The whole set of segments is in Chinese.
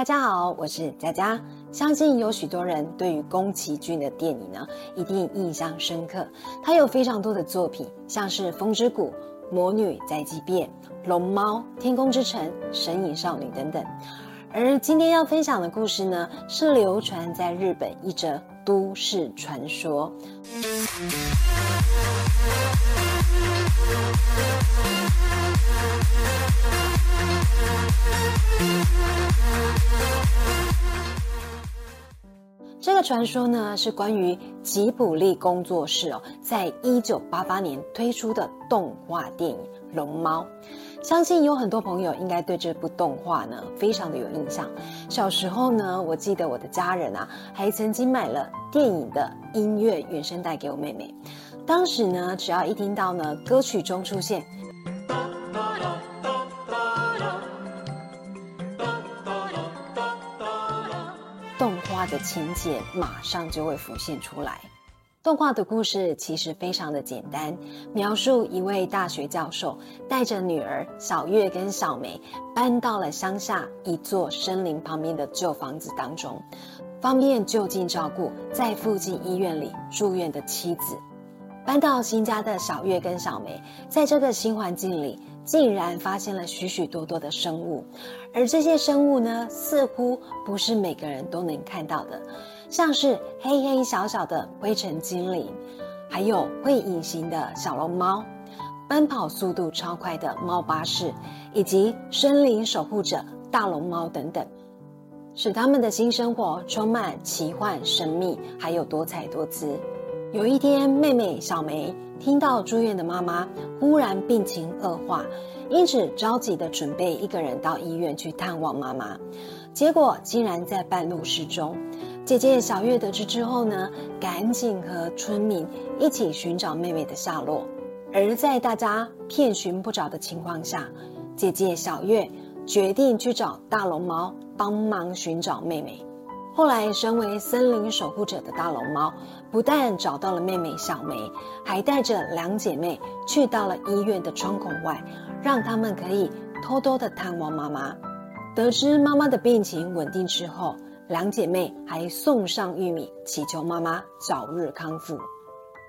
大家好，我是佳佳。相信有许多人对于宫崎骏的电影呢，一定印象深刻。他有非常多的作品，像是《风之谷》《魔女宅急便》《龙猫》《天空之城》《神隐少女》等等。而今天要分享的故事呢，是流传在日本一则都市传说。传说呢，是关于吉卜力工作室哦，在一九八八年推出的动画电影《龙猫》。相信有很多朋友应该对这部动画呢，非常的有印象。小时候呢，我记得我的家人啊，还曾经买了电影的音乐原声带给我妹妹。当时呢，只要一听到呢，歌曲中出现。的情节马上就会浮现出来。动画的故事其实非常的简单，描述一位大学教授带着女儿小月跟小梅搬到了乡下一座森林旁边的旧房子当中，方便就近照顾在附近医院里住院的妻子。搬到新家的小月跟小梅，在这个新环境里。竟然发现了许许多多的生物，而这些生物呢，似乎不是每个人都能看到的，像是黑黑小小的灰尘精灵，还有会隐形的小龙猫，奔跑速度超快的猫巴士，以及森林守护者大龙猫等等，使他们的新生活充满奇幻、神秘，还有多彩多姿。有一天，妹妹小梅听到住院的妈妈忽然病情恶化，因此着急的准备一个人到医院去探望妈妈，结果竟然在半路失踪。姐姐小月得知之后呢，赶紧和村民一起寻找妹妹的下落。而在大家遍寻不着的情况下，姐姐小月决定去找大龙猫帮忙寻找妹妹。后来，身为森林守护者的大龙猫，不但找到了妹妹小梅，还带着两姐妹去到了医院的窗口外，让他们可以偷偷的探望妈妈。得知妈妈的病情稳定之后，两姐妹还送上玉米，祈求妈妈早日康复。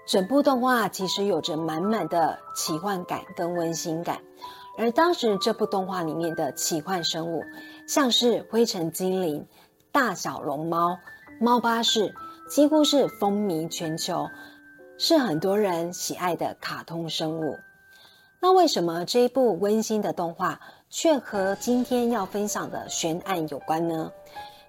整部动画其实有着满满的奇幻感跟温馨感，而当时这部动画里面的奇幻生物，像是灰尘精灵。大小龙猫、猫巴士几乎是风靡全球，是很多人喜爱的卡通生物。那为什么这一部温馨的动画却和今天要分享的悬案有关呢？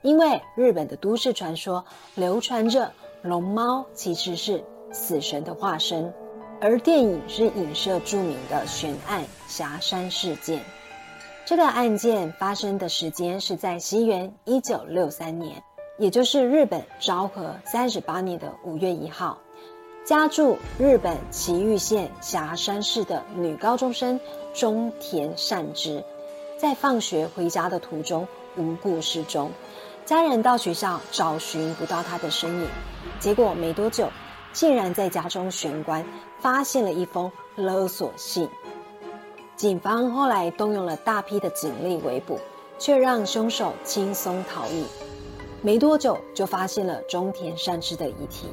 因为日本的都市传说流传着龙猫其实是死神的化身，而电影是影射著名的悬案霞山事件。这个案件发生的时间是在西元一九六三年，也就是日本昭和三十八年的五月一号。家住日本崎玉县霞山市的女高中生中田善之，在放学回家的途中无故失踪，家人到学校找寻不到她的身影，结果没多久，竟然在家中玄关发现了一封勒索信。警方后来动用了大批的警力围捕，却让凶手轻松逃逸。没多久就发现了中田善之的遗体。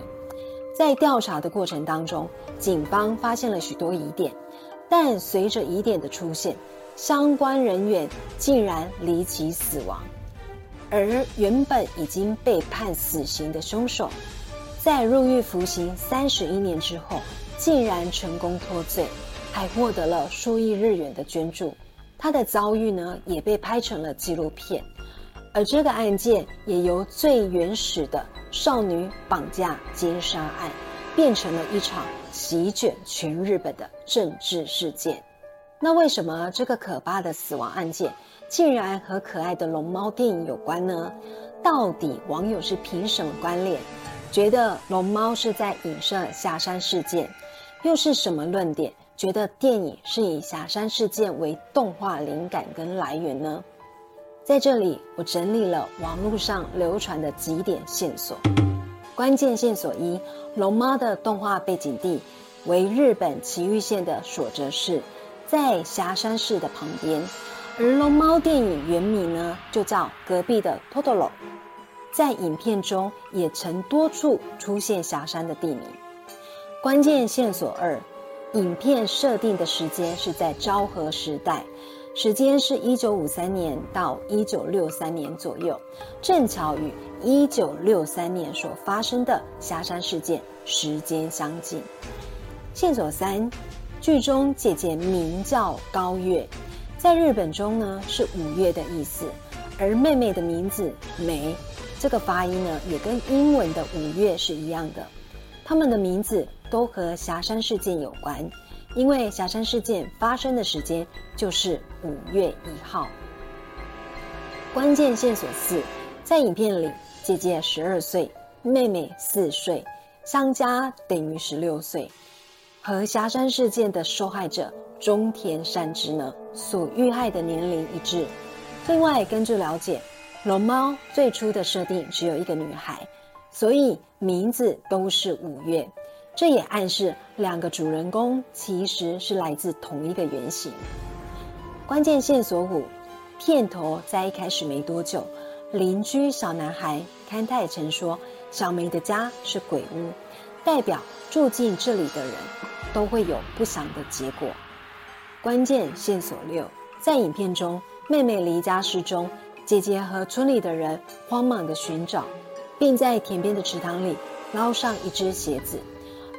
在调查的过程当中，警方发现了许多疑点，但随着疑点的出现，相关人员竟然离奇死亡。而原本已经被判死刑的凶手，在入狱服刑三十一年之后，竟然成功脱罪。还获得了数亿日元的捐助，他的遭遇呢也被拍成了纪录片，而这个案件也由最原始的少女绑架奸杀案，变成了一场席卷全日本的政治事件。那为什么这个可怕的死亡案件竟然和可爱的龙猫电影有关呢？到底网友是凭什么观念，觉得龙猫是在影射下山事件，又是什么论点？觉得电影是以霞山事件为动画灵感跟来源呢？在这里，我整理了网络上流传的几点线索。关键线索一：龙猫的动画背景地为日本崎玉县的所泽市，在霞山市的旁边。而龙猫电影原名呢，就叫《隔壁的托托罗》。在影片中也曾多处出现霞山的地名。关键线索二，影片设定的时间是在昭和时代，时间是一九五三年到一九六三年左右，正巧与一九六三年所发生的霞山事件时间相近。线索三，剧中姐姐名叫高月，在日本中呢是五月的意思，而妹妹的名字梅。这个发音呢，也跟英文的五月是一样的。他们的名字都和霞山事件有关，因为霞山事件发生的时间就是五月一号。关键线索四，在影片里，姐姐十二岁，妹妹四岁，相加等于十六岁，和霞山事件的受害者中田善之呢所遇害的年龄一致。另外，根据了解。龙猫最初的设定只有一个女孩，所以名字都是五月。这也暗示两个主人公其实是来自同一个原型。关键线索五：片头在一开始没多久，邻居小男孩勘太曾说小梅的家是鬼屋，代表住进这里的人都会有不祥的结果。关键线索六：在影片中，妹妹离家失踪。姐姐和村里的人慌忙的寻找，并在田边的池塘里捞上一只鞋子。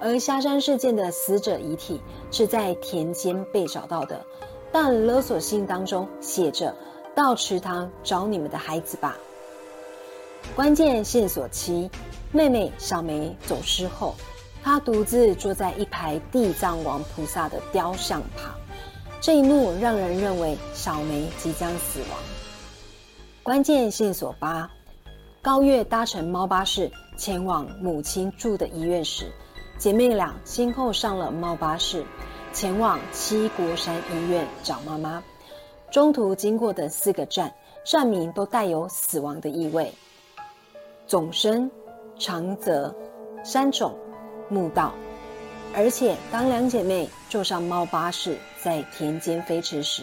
而下山事件的死者遗体是在田间被找到的，但勒索信当中写着“到池塘找你们的孩子吧”。关键线索七：妹妹小梅走失后，她独自坐在一排地藏王菩萨的雕像旁，这一幕让人认为小梅即将死亡。关键线索八：高月搭乘猫巴士前往母亲住的医院时，姐妹俩先后上了猫巴士，前往七国山医院找妈妈。中途经过的四个站，站名都带有死亡的意味：总生、长泽、山冢、木道。而且，当两姐妹坐上猫巴士在田间飞驰时，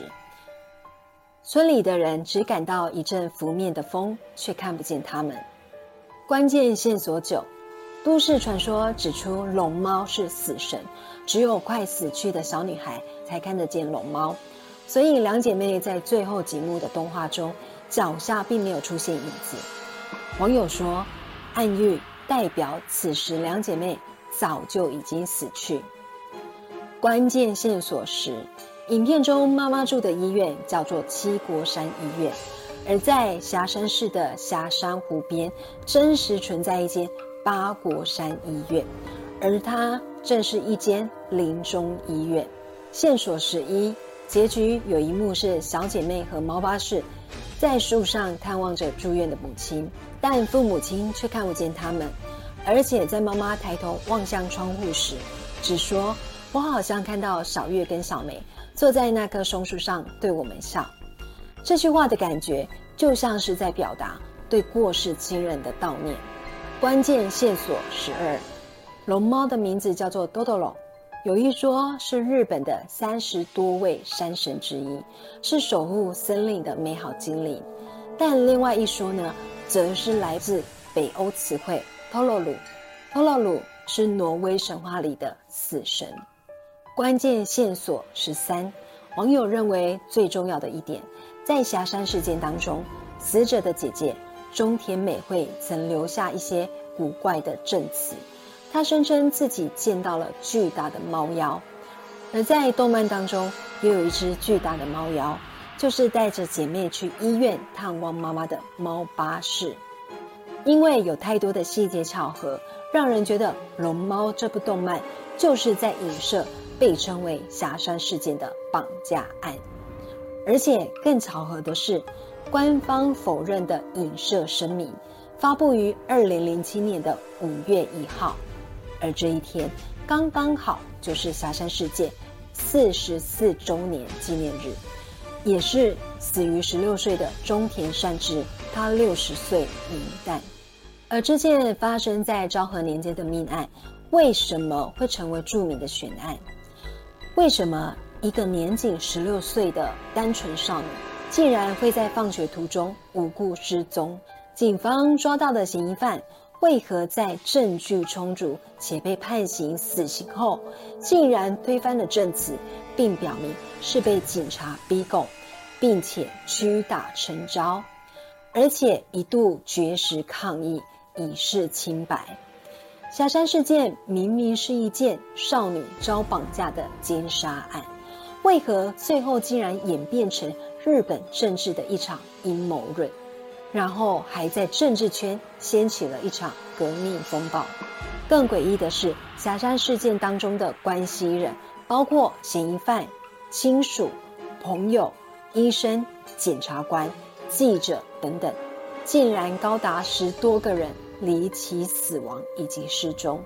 村里的人只感到一阵拂面的风，却看不见他们。关键线索九：都市传说指出龙猫是死神，只有快死去的小女孩才看得见龙猫，所以两姐妹在最后几幕的动画中，脚下并没有出现影子。网友说，暗喻代表此时两姐妹早就已经死去。关键线索十。影片中，妈妈住的医院叫做七国山医院，而在霞山市的霞山湖边，真实存在一间八国山医院，而它正是一间临终医院。线索十一，结局有一幕是小姐妹和猫巴士在树上探望着住院的母亲，但父母亲却看不见他们，而且在妈妈抬头望向窗户时，只说：“我好像看到小月跟小梅。”坐在那棵松树上对我们笑，这句话的感觉就像是在表达对过世亲人的悼念。关键线索十二，龙猫的名字叫做多多龙，有一说是日本的三十多位山神之一，是守护森林的美好精灵。但另外一说呢，则是来自北欧词汇托洛鲁，托洛鲁是挪威神话里的死神。关键线索十三，网友认为最重要的一点，在霞山事件当中，死者的姐姐中田美惠曾留下一些古怪的证词。她声称自己见到了巨大的猫妖，而在动漫当中也有一只巨大的猫妖，就是带着姐妹去医院探望妈妈的猫巴士。因为有太多的细节巧合，让人觉得《龙猫》这部动漫就是在影射。被称为霞山事件的绑架案，而且更巧合的是，官方否认的影射声明发布于二零零七年的五月一号，而这一天刚刚好就是霞山事件四十四周年纪念日，也是死于十六岁的中田善之他六十岁元旦。而这件发生在昭和年间的命案，为什么会成为著名的悬案？为什么一个年仅十六岁的单纯少女竟然会在放学途中无故失踪。警方抓到的嫌疑犯，为何在证据充足且被判刑死刑后，竟然推翻了证词，并表明是被警察逼供，并且屈打成招，而且一度绝食抗议以示清白？霞山事件明明是一件少女遭绑架的奸杀案，为何最后竟然演变成日本政治的一场阴谋论？然后还在政治圈掀起了一场革命风暴。更诡异的是，霞山事件当中的关系人，包括嫌疑犯、亲属、朋友、医生、检察官、记者等等，竟然高达十多个人。离奇死亡以及失踪。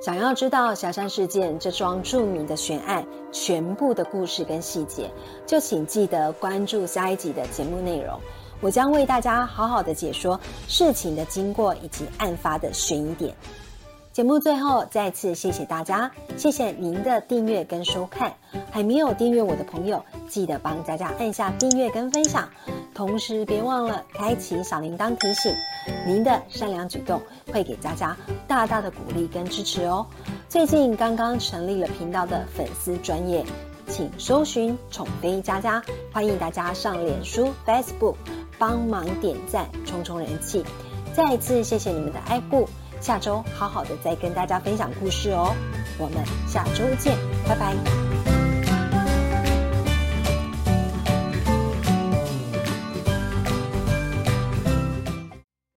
想要知道霞山事件这桩著名的悬案全部的故事跟细节，就请记得关注下一集的节目内容。我将为大家好好的解说事情的经过以及案发的悬疑点。节目最后再次谢谢大家，谢谢您的订阅跟收看。还没有订阅我的朋友，记得帮佳佳按下订阅跟分享。同时，别忘了开启小铃铛提醒，您的善良举动会给佳佳大大的鼓励跟支持哦。最近刚刚成立了频道的粉丝专业，请搜寻宠妃佳佳，欢迎大家上脸书、Facebook 帮忙点赞，冲冲人气。再一次谢谢你们的爱顾，下周好好的再跟大家分享故事哦。我们下周见，拜拜。